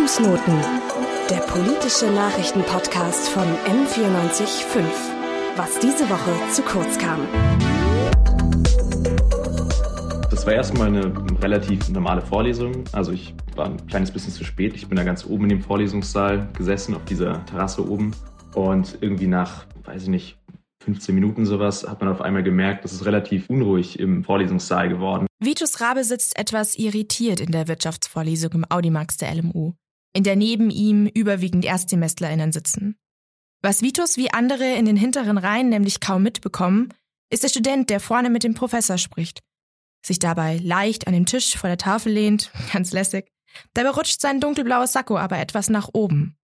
Fußnoten, der politische Nachrichtenpodcast von M945. Was diese Woche zu kurz kam. Das war erstmal eine relativ normale Vorlesung. Also ich war ein kleines bisschen zu spät. Ich bin da ganz oben in dem Vorlesungssaal gesessen, auf dieser Terrasse oben. Und irgendwie nach, weiß ich nicht, 15 Minuten sowas, hat man auf einmal gemerkt, es ist relativ unruhig im Vorlesungssaal geworden. Vitus Rabe sitzt etwas irritiert in der Wirtschaftsvorlesung im Audimax der LMU, in der neben ihm überwiegend ErstsemestlerInnen sitzen. Was Vitus wie andere in den hinteren Reihen nämlich kaum mitbekommen, ist der Student, der vorne mit dem Professor spricht, sich dabei leicht an dem Tisch vor der Tafel lehnt, ganz lässig. Dabei rutscht sein dunkelblaues Sakko aber etwas nach oben.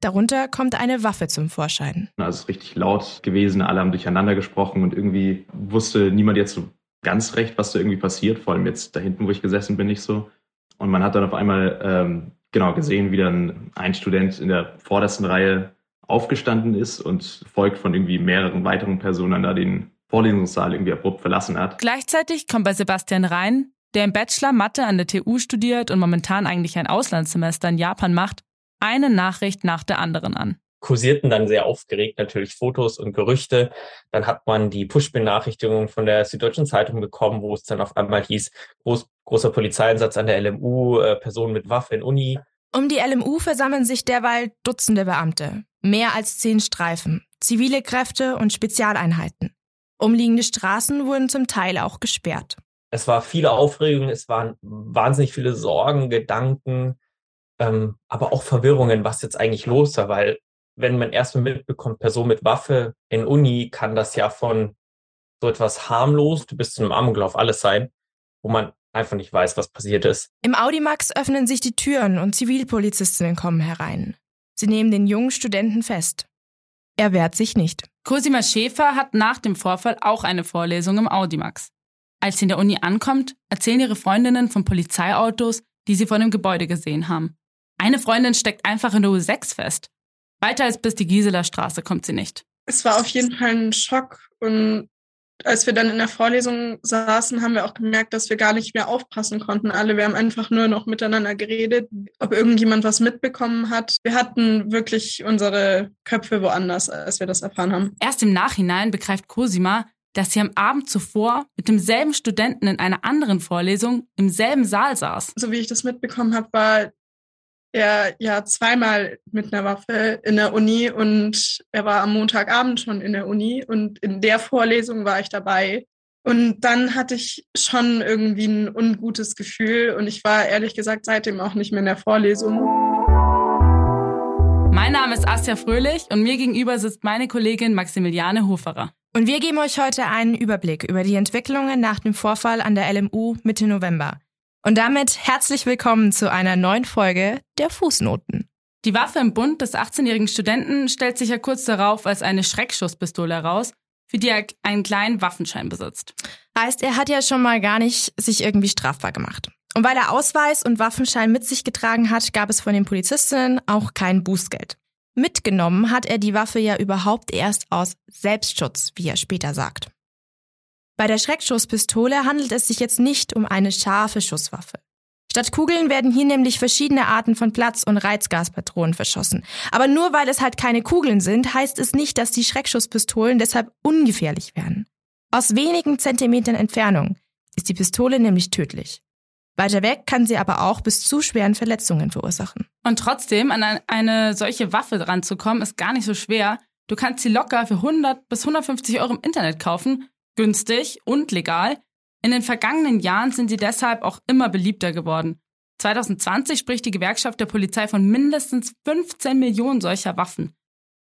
Darunter kommt eine Waffe zum Vorschein. Also es ist richtig laut gewesen, alle haben durcheinander gesprochen und irgendwie wusste niemand jetzt so ganz recht, was da irgendwie passiert, vor allem jetzt da hinten, wo ich gesessen bin, nicht so. Und man hat dann auf einmal ähm, genau gesehen, wie dann ein Student in der vordersten Reihe aufgestanden ist und folgt von irgendwie mehreren weiteren Personen da den Vorlesungssaal irgendwie abrupt verlassen hat. Gleichzeitig kommt bei Sebastian Rhein, der im Bachelor Mathe an der TU studiert und momentan eigentlich ein Auslandssemester in Japan macht, eine Nachricht nach der anderen an. Kursierten dann sehr aufgeregt natürlich Fotos und Gerüchte. Dann hat man die Push-Benachrichtigung von der Süddeutschen Zeitung bekommen, wo es dann auf einmal hieß, groß, großer Polizeieinsatz an der LMU, äh, Personen mit Waffe in Uni. Um die LMU versammeln sich derweil Dutzende Beamte. Mehr als zehn Streifen, zivile Kräfte und Spezialeinheiten. Umliegende Straßen wurden zum Teil auch gesperrt. Es war viele Aufregung, es waren wahnsinnig viele Sorgen, Gedanken, ähm, aber auch Verwirrungen, was jetzt eigentlich los war, weil wenn man erstmal mitbekommt, Person mit Waffe in Uni, kann das ja von so etwas harmlos du bist zu einem Amoklauf alles sein, wo man einfach nicht weiß, was passiert ist. Im Audimax öffnen sich die Türen und Zivilpolizistinnen kommen herein. Sie nehmen den jungen Studenten fest. Er wehrt sich nicht. Cosima Schäfer hat nach dem Vorfall auch eine Vorlesung im Audimax. Als sie in der Uni ankommt, erzählen ihre Freundinnen von Polizeiautos, die sie vor dem Gebäude gesehen haben. Eine Freundin steckt einfach in der U6 fest. Weiter als bis die Gisela Straße kommt sie nicht. Es war auf jeden Fall ein Schock und als wir dann in der Vorlesung saßen, haben wir auch gemerkt, dass wir gar nicht mehr aufpassen konnten. Alle, wir haben einfach nur noch miteinander geredet, ob irgendjemand was mitbekommen hat. Wir hatten wirklich unsere Köpfe woanders, als wir das erfahren haben. Erst im Nachhinein begreift Cosima, dass sie am Abend zuvor mit demselben Studenten in einer anderen Vorlesung im selben Saal saß. So wie ich das mitbekommen habe, war er ja zweimal mit einer Waffe in der Uni und er war am Montagabend schon in der Uni und in der Vorlesung war ich dabei. Und dann hatte ich schon irgendwie ein ungutes Gefühl und ich war ehrlich gesagt seitdem auch nicht mehr in der Vorlesung. Mein Name ist Asja Fröhlich und mir gegenüber sitzt meine Kollegin Maximiliane Hoferer. Und wir geben euch heute einen Überblick über die Entwicklungen nach dem Vorfall an der LMU Mitte November. Und damit herzlich willkommen zu einer neuen Folge der Fußnoten. Die Waffe im Bund des 18-jährigen Studenten stellt sich ja kurz darauf als eine Schreckschusspistole heraus, für die er einen kleinen Waffenschein besitzt. Heißt, er hat ja schon mal gar nicht sich irgendwie strafbar gemacht. Und weil er Ausweis und Waffenschein mit sich getragen hat, gab es von den Polizistinnen auch kein Bußgeld. Mitgenommen hat er die Waffe ja überhaupt erst aus Selbstschutz, wie er später sagt. Bei der Schreckschusspistole handelt es sich jetzt nicht um eine scharfe Schusswaffe. Statt Kugeln werden hier nämlich verschiedene Arten von Platz- und Reizgaspatronen verschossen. Aber nur weil es halt keine Kugeln sind, heißt es nicht, dass die Schreckschusspistolen deshalb ungefährlich werden. Aus wenigen Zentimetern Entfernung ist die Pistole nämlich tödlich. Weiter weg kann sie aber auch bis zu schweren Verletzungen verursachen. Und trotzdem, an eine solche Waffe ranzukommen, ist gar nicht so schwer. Du kannst sie locker für 100 bis 150 Euro im Internet kaufen günstig und legal. In den vergangenen Jahren sind sie deshalb auch immer beliebter geworden. 2020 spricht die Gewerkschaft der Polizei von mindestens 15 Millionen solcher Waffen.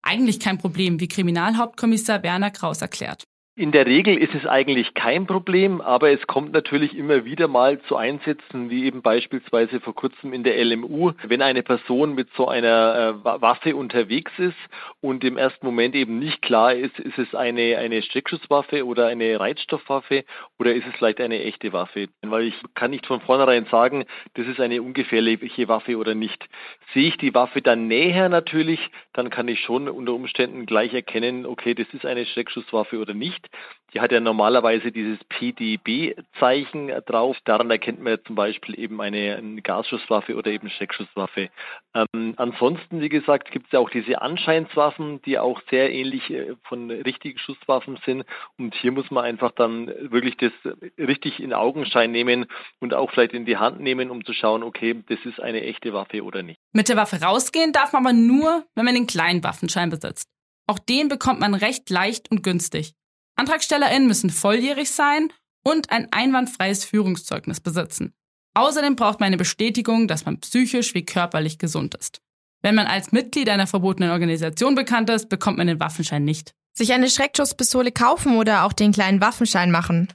Eigentlich kein Problem, wie Kriminalhauptkommissar Werner Kraus erklärt. In der Regel ist es eigentlich kein Problem, aber es kommt natürlich immer wieder mal zu Einsätzen, wie eben beispielsweise vor kurzem in der LMU, wenn eine Person mit so einer äh, Waffe unterwegs ist und im ersten Moment eben nicht klar ist, ist es eine, eine Streckschusswaffe oder eine Reizstoffwaffe oder ist es vielleicht eine echte Waffe? Weil ich kann nicht von vornherein sagen, das ist eine ungefährliche Waffe oder nicht. Sehe ich die Waffe dann näher natürlich, dann kann ich schon unter Umständen gleich erkennen, okay, das ist eine Schreckschusswaffe oder nicht. Die hat ja normalerweise dieses PDB-Zeichen drauf. Daran erkennt man zum Beispiel eben eine, eine Gasschusswaffe oder eben Schreckschusswaffe. Ähm, ansonsten, wie gesagt, gibt es ja auch diese Anscheinswaffen, die auch sehr ähnlich äh, von richtigen Schusswaffen sind. Und hier muss man einfach dann wirklich das richtig in Augenschein nehmen und auch vielleicht in die Hand nehmen, um zu schauen, okay, das ist eine echte Waffe oder nicht. Mit der Waffe rausgehen darf man aber nur, wenn man den kleinen Waffenschein besitzt. Auch den bekommt man recht leicht und günstig. AntragstellerInnen müssen volljährig sein und ein einwandfreies Führungszeugnis besitzen. Außerdem braucht man eine Bestätigung, dass man psychisch wie körperlich gesund ist. Wenn man als Mitglied einer verbotenen Organisation bekannt ist, bekommt man den Waffenschein nicht. Sich eine Schreckschusspistole kaufen oder auch den kleinen Waffenschein machen.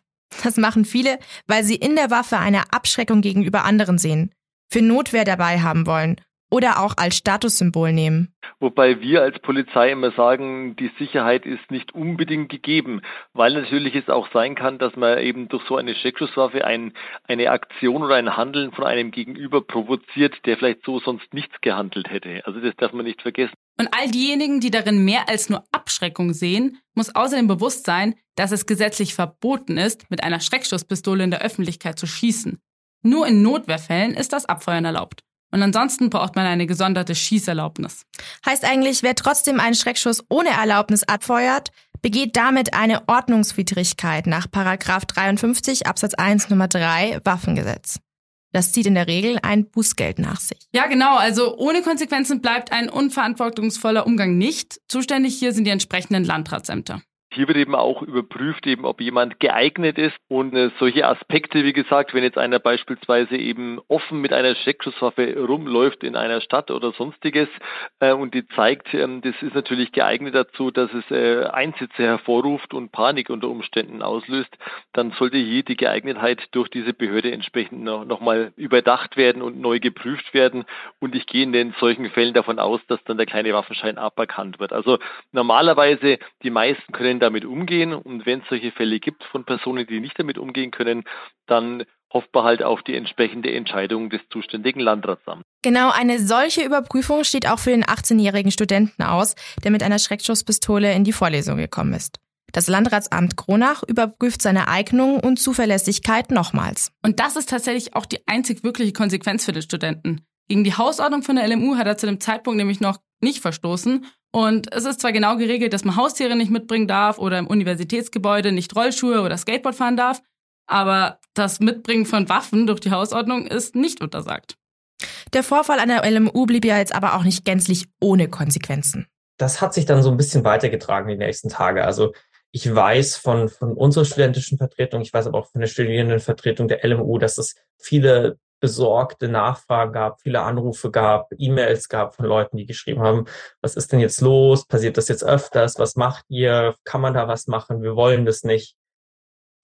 Das machen viele, weil sie in der Waffe eine Abschreckung gegenüber anderen sehen, für Notwehr dabei haben wollen oder auch als Statussymbol nehmen. Wobei wir als Polizei immer sagen, die Sicherheit ist nicht unbedingt gegeben, weil natürlich es auch sein kann, dass man eben durch so eine Schreckschusswaffe ein, eine Aktion oder ein Handeln von einem Gegenüber provoziert, der vielleicht so sonst nichts gehandelt hätte. Also das darf man nicht vergessen. Und all diejenigen, die darin mehr als nur Abschreckung sehen, muss außerdem bewusst sein, dass es gesetzlich verboten ist, mit einer Schreckschusspistole in der Öffentlichkeit zu schießen. Nur in Notwehrfällen ist das Abfeuern erlaubt. Und ansonsten braucht man eine gesonderte Schießerlaubnis. Heißt eigentlich, wer trotzdem einen Schreckschuss ohne Erlaubnis abfeuert, begeht damit eine Ordnungswidrigkeit nach Paragraph 53 Absatz 1 Nummer 3 Waffengesetz. Das zieht in der Regel ein Bußgeld nach sich. Ja, genau. Also ohne Konsequenzen bleibt ein unverantwortungsvoller Umgang nicht. Zuständig hier sind die entsprechenden Landratsämter. Hier wird eben auch überprüft, eben ob jemand geeignet ist und äh, solche Aspekte, wie gesagt, wenn jetzt einer beispielsweise eben offen mit einer Schreckschusswaffe rumläuft in einer Stadt oder sonstiges äh, und die zeigt, ähm, das ist natürlich geeignet dazu, dass es äh, Einsätze hervorruft und Panik unter Umständen auslöst, dann sollte hier die Geeignetheit durch diese Behörde entsprechend noch, noch mal überdacht werden und neu geprüft werden und ich gehe in den solchen Fällen davon aus, dass dann der kleine Waffenschein aberkannt wird. Also normalerweise die meisten können damit umgehen. Und wenn es solche Fälle gibt von Personen, die nicht damit umgehen können, dann hofft man halt auf die entsprechende Entscheidung des zuständigen Landratsamts. Genau, eine solche Überprüfung steht auch für den 18-jährigen Studenten aus, der mit einer Schreckschusspistole in die Vorlesung gekommen ist. Das Landratsamt Kronach überprüft seine Eignung und Zuverlässigkeit nochmals. Und das ist tatsächlich auch die einzig wirkliche Konsequenz für den Studenten. Gegen die Hausordnung von der LMU hat er zu dem Zeitpunkt nämlich noch nicht verstoßen und es ist zwar genau geregelt, dass man Haustiere nicht mitbringen darf oder im Universitätsgebäude nicht Rollschuhe oder Skateboard fahren darf, aber das Mitbringen von Waffen durch die Hausordnung ist nicht untersagt. Der Vorfall an der LMU blieb ja jetzt aber auch nicht gänzlich ohne Konsequenzen. Das hat sich dann so ein bisschen weitergetragen die nächsten Tage. Also ich weiß von, von unserer studentischen Vertretung, ich weiß aber auch von der Studierendenvertretung der LMU, dass es viele besorgte Nachfragen gab, viele Anrufe gab, E-Mails gab von Leuten, die geschrieben haben, was ist denn jetzt los? Passiert das jetzt öfters? Was macht ihr? Kann man da was machen? Wir wollen das nicht.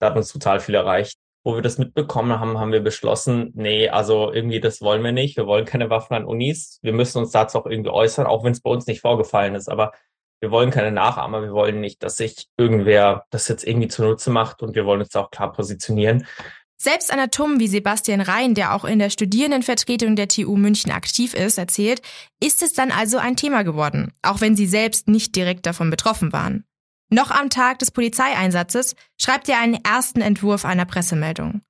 Da hat uns total viel erreicht. Wo wir das mitbekommen haben, haben wir beschlossen, nee, also irgendwie das wollen wir nicht. Wir wollen keine Waffen an Unis. Wir müssen uns dazu auch irgendwie äußern, auch wenn es bei uns nicht vorgefallen ist. Aber wir wollen keine Nachahmer. Wir wollen nicht, dass sich irgendwer das jetzt irgendwie zunutze macht und wir wollen uns da auch klar positionieren. Selbst Anatomen wie Sebastian Rhein, der auch in der Studierendenvertretung der TU München aktiv ist, erzählt, ist es dann also ein Thema geworden, auch wenn sie selbst nicht direkt davon betroffen waren. Noch am Tag des Polizeieinsatzes schreibt er einen ersten Entwurf einer Pressemeldung.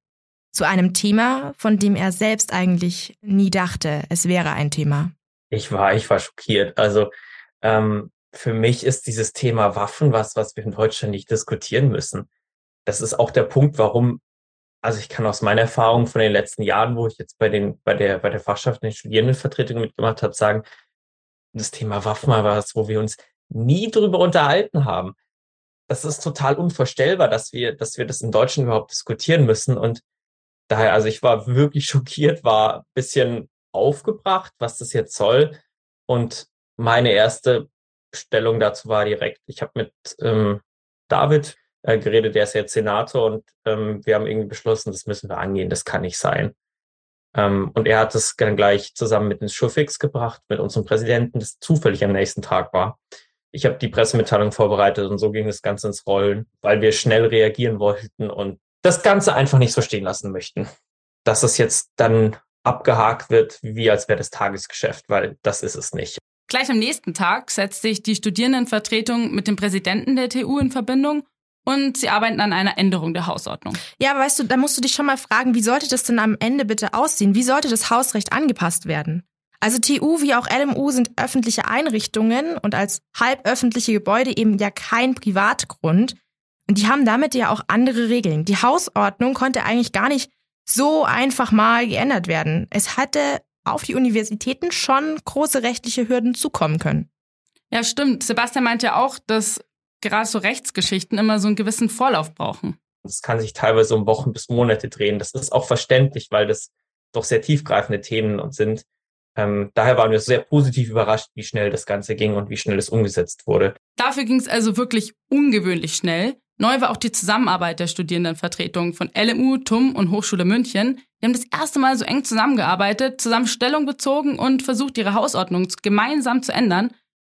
Zu einem Thema, von dem er selbst eigentlich nie dachte, es wäre ein Thema. Ich war, ich war schockiert. Also ähm, für mich ist dieses Thema Waffen was, was wir in Deutschland nicht diskutieren müssen. Das ist auch der Punkt, warum also ich kann aus meiner Erfahrung von den letzten Jahren, wo ich jetzt bei den, bei der, bei der Fachschaft in den Studierendenvertretung mitgemacht habe, sagen, das Thema Waffen war was, wo wir uns nie drüber unterhalten haben. Das ist total unvorstellbar, dass wir, dass wir das in Deutschland überhaupt diskutieren müssen. Und daher, also ich war wirklich schockiert, war bisschen aufgebracht, was das jetzt soll. Und meine erste Stellung dazu war direkt, ich habe mit ähm, David äh, geredet, der ist jetzt Senator und ähm, wir haben irgendwie beschlossen, das müssen wir angehen, das kann nicht sein. Ähm, und er hat es dann gleich zusammen mit ins Schufix gebracht, mit unserem Präsidenten, das zufällig am nächsten Tag war. Ich habe die Pressemitteilung vorbereitet und so ging das Ganze ins Rollen, weil wir schnell reagieren wollten und das Ganze einfach nicht so stehen lassen möchten. Dass es jetzt dann abgehakt wird, wie als wäre das Tagesgeschäft, weil das ist es nicht. Gleich am nächsten Tag setzt sich die Studierendenvertretung mit dem Präsidenten der TU in Verbindung und sie arbeiten an einer Änderung der Hausordnung. Ja, aber weißt du, da musst du dich schon mal fragen, wie sollte das denn am Ende bitte aussehen? Wie sollte das Hausrecht angepasst werden? Also TU wie auch LMU sind öffentliche Einrichtungen und als halböffentliche Gebäude eben ja kein Privatgrund. Und die haben damit ja auch andere Regeln. Die Hausordnung konnte eigentlich gar nicht so einfach mal geändert werden. Es hatte auf die Universitäten schon große rechtliche Hürden zukommen können. Ja, stimmt. Sebastian meint ja auch, dass gerade so Rechtsgeschichten immer so einen gewissen Vorlauf brauchen. Das kann sich teilweise um Wochen bis Monate drehen. Das ist auch verständlich, weil das doch sehr tiefgreifende Themen sind. Ähm, daher waren wir sehr positiv überrascht, wie schnell das Ganze ging und wie schnell es umgesetzt wurde. Dafür ging es also wirklich ungewöhnlich schnell. Neu war auch die Zusammenarbeit der Studierendenvertretungen von LMU, TUM und Hochschule München. Die haben das erste Mal so eng zusammengearbeitet, zusammen Stellung bezogen und versucht, ihre Hausordnung gemeinsam zu ändern.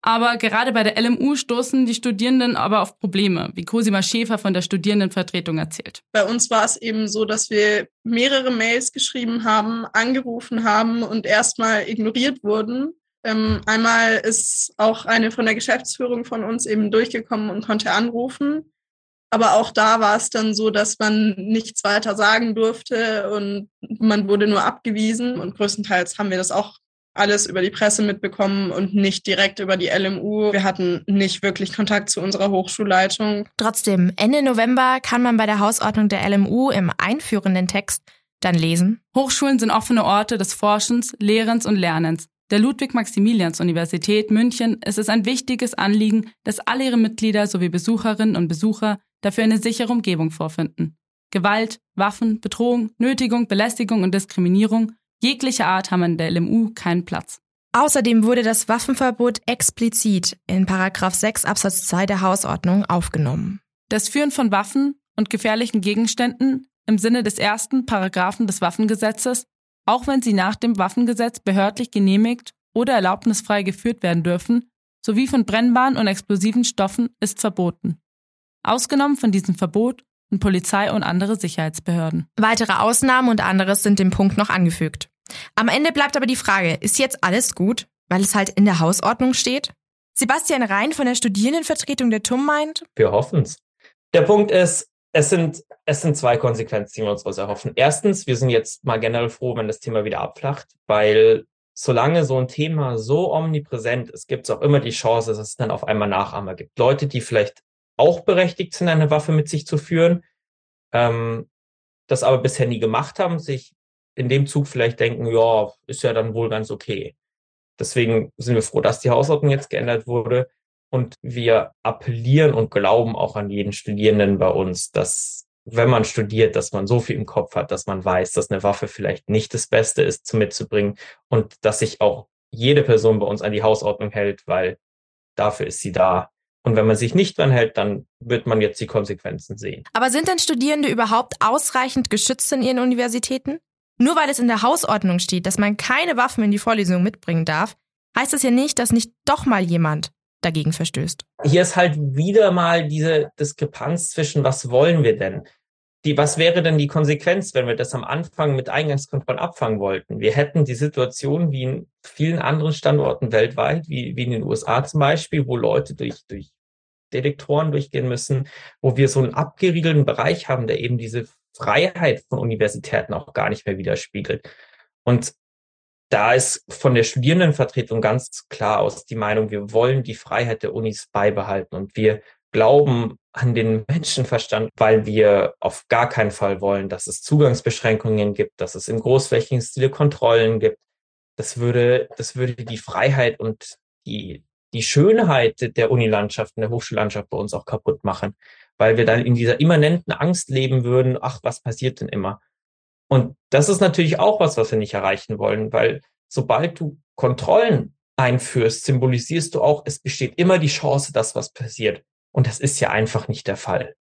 Aber gerade bei der LMU stoßen die Studierenden aber auf Probleme, wie Cosima Schäfer von der Studierendenvertretung erzählt. Bei uns war es eben so, dass wir mehrere Mails geschrieben haben, angerufen haben und erstmal ignoriert wurden. Ähm, einmal ist auch eine von der Geschäftsführung von uns eben durchgekommen und konnte anrufen. Aber auch da war es dann so, dass man nichts weiter sagen durfte und man wurde nur abgewiesen. Und größtenteils haben wir das auch alles über die Presse mitbekommen und nicht direkt über die LMU. Wir hatten nicht wirklich Kontakt zu unserer Hochschulleitung. Trotzdem, Ende November kann man bei der Hausordnung der LMU im einführenden Text dann lesen. Hochschulen sind offene Orte des Forschens, Lehrens und Lernens. Der Ludwig-Maximilians-Universität München ist es ein wichtiges Anliegen, dass alle ihre Mitglieder sowie Besucherinnen und Besucher dafür eine sichere Umgebung vorfinden. Gewalt, Waffen, Bedrohung, Nötigung, Belästigung und Diskriminierung Jegliche Art haben in der LMU keinen Platz. Außerdem wurde das Waffenverbot explizit in Paragraph 6 Absatz 2 der Hausordnung aufgenommen. Das Führen von Waffen und gefährlichen Gegenständen im Sinne des ersten Paragraphen des Waffengesetzes, auch wenn sie nach dem Waffengesetz behördlich genehmigt oder erlaubnisfrei geführt werden dürfen, sowie von brennbaren und explosiven Stoffen, ist verboten. Ausgenommen von diesem Verbot sind Polizei und andere Sicherheitsbehörden. Weitere Ausnahmen und anderes sind dem Punkt noch angefügt. Am Ende bleibt aber die Frage, ist jetzt alles gut, weil es halt in der Hausordnung steht? Sebastian Rhein von der Studierendenvertretung der TUM meint. Wir hoffen's. Der Punkt ist, es sind, es sind zwei Konsequenzen, die wir uns erhoffen. Erstens, wir sind jetzt mal generell froh, wenn das Thema wieder abflacht, weil solange so ein Thema so omnipräsent ist, gibt es auch immer die Chance, dass es dann auf einmal Nachahmer gibt. Leute, die vielleicht auch berechtigt sind, eine Waffe mit sich zu führen, ähm, das aber bisher nie gemacht haben, sich in dem Zug vielleicht denken, ja, ist ja dann wohl ganz okay. Deswegen sind wir froh, dass die Hausordnung jetzt geändert wurde. Und wir appellieren und glauben auch an jeden Studierenden bei uns, dass wenn man studiert, dass man so viel im Kopf hat, dass man weiß, dass eine Waffe vielleicht nicht das Beste ist, zu mitzubringen und dass sich auch jede Person bei uns an die Hausordnung hält, weil dafür ist sie da. Und wenn man sich nicht dran hält, dann wird man jetzt die Konsequenzen sehen. Aber sind denn Studierende überhaupt ausreichend geschützt in ihren Universitäten? Nur weil es in der Hausordnung steht, dass man keine Waffen in die Vorlesung mitbringen darf, heißt das ja nicht, dass nicht doch mal jemand dagegen verstößt. Hier ist halt wieder mal diese Diskrepanz zwischen, was wollen wir denn? Die, was wäre denn die Konsequenz, wenn wir das am Anfang mit Eingangskontrollen abfangen wollten? Wir hätten die Situation wie in vielen anderen Standorten weltweit, wie, wie in den USA zum Beispiel, wo Leute durch, durch Detektoren durchgehen müssen, wo wir so einen abgeriegelten Bereich haben, der eben diese Freiheit von Universitäten auch gar nicht mehr widerspiegelt. Und da ist von der Studierendenvertretung ganz klar aus die Meinung, wir wollen die Freiheit der Unis beibehalten und wir glauben an den Menschenverstand, weil wir auf gar keinen Fall wollen, dass es Zugangsbeschränkungen gibt, dass es im großflächigen Stile Kontrollen gibt. Das würde, das würde die Freiheit und die, die Schönheit der Unilandschaft der Hochschullandschaft bei uns auch kaputt machen, weil wir dann in dieser immanenten Angst leben würden, ach, was passiert denn immer? Und das ist natürlich auch was, was wir nicht erreichen wollen, weil sobald du Kontrollen einführst, symbolisierst du auch, es besteht immer die Chance, dass was passiert. Und das ist ja einfach nicht der Fall.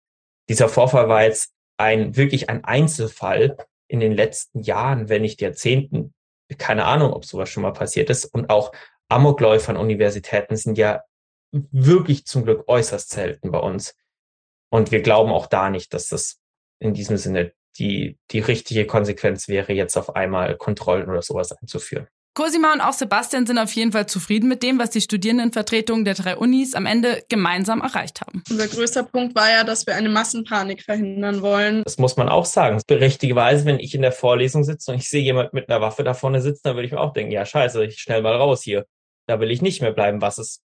Dieser Vorfall war jetzt ein, wirklich ein Einzelfall in den letzten Jahren, wenn nicht Jahrzehnten. Keine Ahnung, ob sowas schon mal passiert ist. Und auch Amokläufer an Universitäten sind ja wirklich zum Glück äußerst selten bei uns. Und wir glauben auch da nicht, dass das in diesem Sinne die, die richtige Konsequenz wäre, jetzt auf einmal Kontrollen oder sowas einzuführen. Cosima und auch Sebastian sind auf jeden Fall zufrieden mit dem, was die Studierendenvertretungen der drei Unis am Ende gemeinsam erreicht haben. Unser größter Punkt war ja, dass wir eine Massenpanik verhindern wollen. Das muss man auch sagen. Berechtigerweise, wenn ich in der Vorlesung sitze und ich sehe jemand mit einer Waffe da vorne sitzen, dann würde ich mir auch denken, ja scheiße, ich schnell mal raus hier. Da will ich nicht mehr bleiben. Was ist?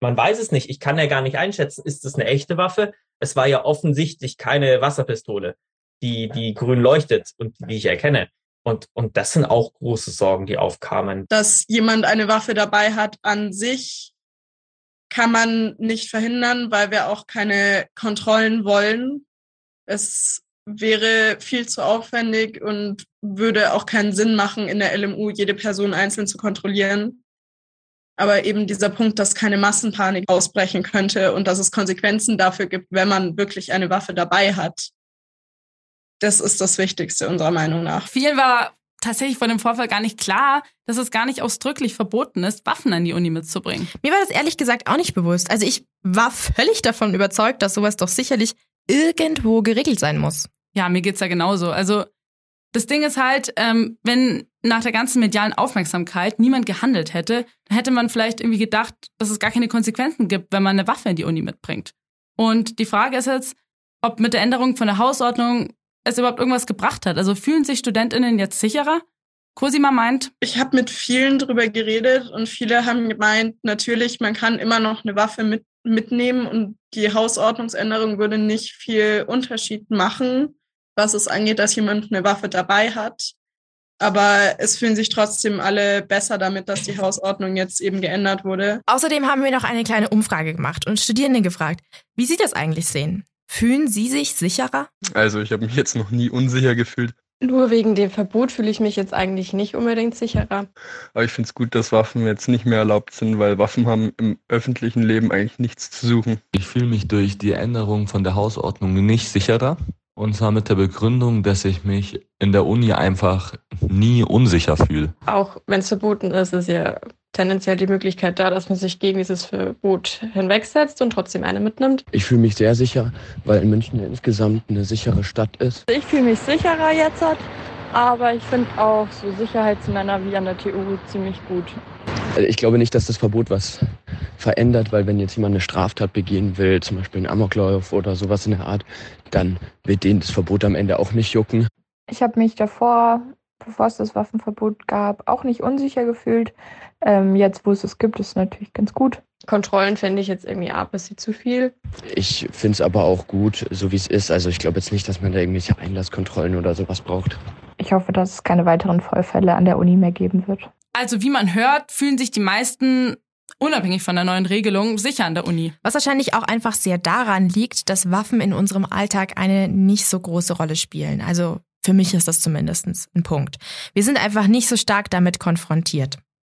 Man weiß es nicht. Ich kann ja gar nicht einschätzen, ist es eine echte Waffe? Es war ja offensichtlich keine Wasserpistole, die, die grün leuchtet und die ich erkenne. Und, und das sind auch große Sorgen, die aufkamen. Dass jemand eine Waffe dabei hat an sich, kann man nicht verhindern, weil wir auch keine Kontrollen wollen. Es wäre viel zu aufwendig und würde auch keinen Sinn machen, in der LMU jede Person einzeln zu kontrollieren. Aber eben dieser Punkt, dass keine Massenpanik ausbrechen könnte und dass es Konsequenzen dafür gibt, wenn man wirklich eine Waffe dabei hat, das ist das Wichtigste unserer Meinung nach. Vielen war tatsächlich vor dem Vorfall gar nicht klar, dass es gar nicht ausdrücklich verboten ist, Waffen an die Uni mitzubringen. Mir war das ehrlich gesagt auch nicht bewusst. Also ich war völlig davon überzeugt, dass sowas doch sicherlich irgendwo geregelt sein muss. Ja, mir geht's ja genauso. Also das Ding ist halt, ähm, wenn nach der ganzen medialen Aufmerksamkeit niemand gehandelt hätte, dann hätte man vielleicht irgendwie gedacht, dass es gar keine Konsequenzen gibt, wenn man eine Waffe in die Uni mitbringt. Und die Frage ist jetzt, ob mit der Änderung von der Hausordnung es überhaupt irgendwas gebracht hat. Also fühlen sich StudentInnen jetzt sicherer? Cosima meint. Ich habe mit vielen drüber geredet und viele haben gemeint, natürlich, man kann immer noch eine Waffe mit, mitnehmen und die Hausordnungsänderung würde nicht viel Unterschied machen, was es angeht, dass jemand eine Waffe dabei hat. Aber es fühlen sich trotzdem alle besser damit, dass die Hausordnung jetzt eben geändert wurde. Außerdem haben wir noch eine kleine Umfrage gemacht und Studierende gefragt, wie sie das eigentlich sehen. Fühlen Sie sich sicherer? Also ich habe mich jetzt noch nie unsicher gefühlt. Nur wegen dem Verbot fühle ich mich jetzt eigentlich nicht unbedingt sicherer. Aber ich finde es gut, dass Waffen jetzt nicht mehr erlaubt sind, weil Waffen haben im öffentlichen Leben eigentlich nichts zu suchen. Ich fühle mich durch die Änderung von der Hausordnung nicht sicherer. Und zwar mit der Begründung, dass ich mich in der Uni einfach nie unsicher fühle. Auch wenn es verboten ist, ist ja tendenziell die Möglichkeit da, dass man sich gegen dieses Verbot hinwegsetzt und trotzdem eine mitnimmt. Ich fühle mich sehr sicher, weil in München insgesamt eine sichere Stadt ist. Ich fühle mich sicherer jetzt, aber ich finde auch so Sicherheitsmänner wie an der TU ziemlich gut. Also ich glaube nicht, dass das Verbot was verändert, weil wenn jetzt jemand eine Straftat begehen will, zum Beispiel einen Amoklauf oder sowas in der Art, dann wird denen das Verbot am Ende auch nicht jucken. Ich habe mich davor, bevor es das Waffenverbot gab, auch nicht unsicher gefühlt. Ähm, jetzt, wo es es gibt, ist es natürlich ganz gut. Kontrollen fände ich jetzt irgendwie ein bisschen zu viel. Ich finde es aber auch gut, so wie es ist. Also ich glaube jetzt nicht, dass man da irgendwelche Einlasskontrollen oder sowas braucht. Ich hoffe, dass es keine weiteren Vorfälle an der Uni mehr geben wird. Also wie man hört, fühlen sich die meisten unabhängig von der neuen Regelung sicher an der Uni. Was wahrscheinlich auch einfach sehr daran liegt, dass Waffen in unserem Alltag eine nicht so große Rolle spielen. Also für mich ist das zumindest ein Punkt. Wir sind einfach nicht so stark damit konfrontiert.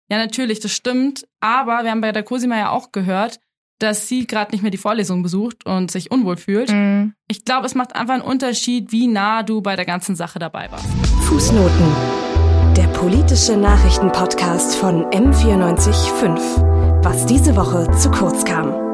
Ja, natürlich, das stimmt. Aber wir haben bei der Cosima ja auch gehört, dass sie gerade nicht mehr die Vorlesung besucht und sich unwohl fühlt. Mm. Ich glaube, es macht einfach einen Unterschied, wie nah du bei der ganzen Sache dabei warst. Fußnoten. Der politische Nachrichtenpodcast von M945. Was diese Woche zu kurz kam.